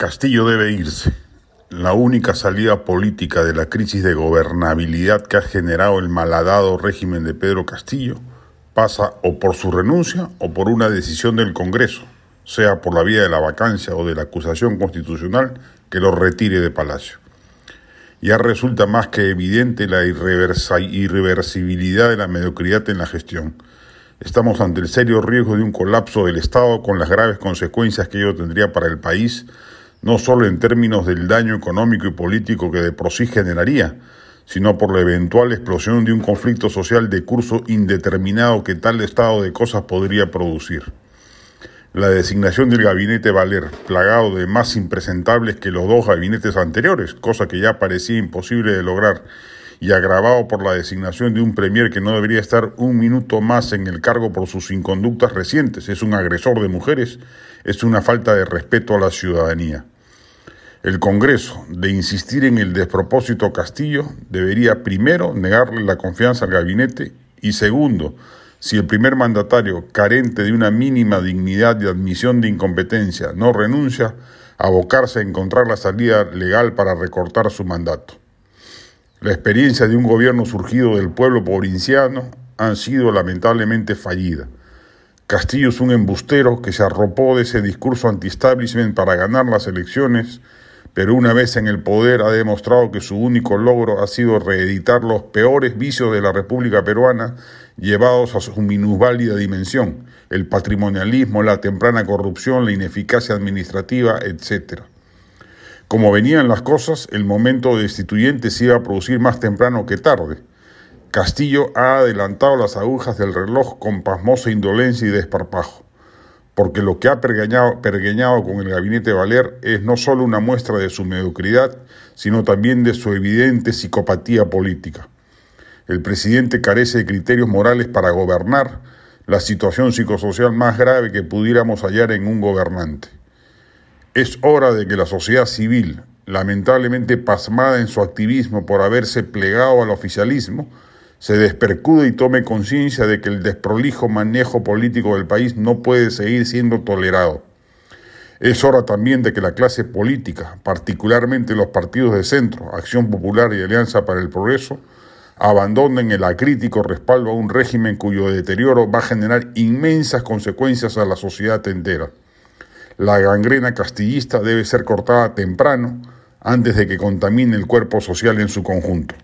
Castillo debe irse. La única salida política de la crisis de gobernabilidad que ha generado el malhadado régimen de Pedro Castillo pasa o por su renuncia o por una decisión del Congreso, sea por la vía de la vacancia o de la acusación constitucional que lo retire de Palacio. Ya resulta más que evidente la irreversibilidad de la mediocridad en la gestión. Estamos ante el serio riesgo de un colapso del Estado con las graves consecuencias que ello tendría para el país no solo en términos del daño económico y político que de por sí generaría, sino por la eventual explosión de un conflicto social de curso indeterminado que tal estado de cosas podría producir. La designación del gabinete Valer, plagado de más impresentables que los dos gabinetes anteriores, cosa que ya parecía imposible de lograr, y agravado por la designación de un premier que no debería estar un minuto más en el cargo por sus inconductas recientes, es un agresor de mujeres, es una falta de respeto a la ciudadanía. El Congreso, de insistir en el despropósito Castillo, debería primero negarle la confianza al gabinete y segundo, si el primer mandatario, carente de una mínima dignidad de admisión de incompetencia, no renuncia, abocarse a encontrar la salida legal para recortar su mandato. La experiencia de un gobierno surgido del pueblo provinciano han sido lamentablemente fallida. Castillo es un embustero que se arropó de ese discurso anti-establishment para ganar las elecciones pero una vez en el poder ha demostrado que su único logro ha sido reeditar los peores vicios de la República Peruana llevados a su minusválida dimensión, el patrimonialismo, la temprana corrupción, la ineficacia administrativa, etc. Como venían las cosas, el momento destituyente se iba a producir más temprano que tarde. Castillo ha adelantado las agujas del reloj con pasmosa indolencia y desparpajo porque lo que ha pergueñado, con el gabinete Valer es no solo una muestra de su mediocridad, sino también de su evidente psicopatía política. El presidente carece de criterios morales para gobernar la situación psicosocial más grave que pudiéramos hallar en un gobernante. Es hora de que la sociedad civil, lamentablemente pasmada en su activismo por haberse plegado al oficialismo, se despercude y tome conciencia de que el desprolijo manejo político del país no puede seguir siendo tolerado. Es hora también de que la clase política, particularmente los partidos de centro, Acción Popular y Alianza para el Progreso, abandonen el acrítico respaldo a un régimen cuyo deterioro va a generar inmensas consecuencias a la sociedad entera. La gangrena castillista debe ser cortada temprano antes de que contamine el cuerpo social en su conjunto.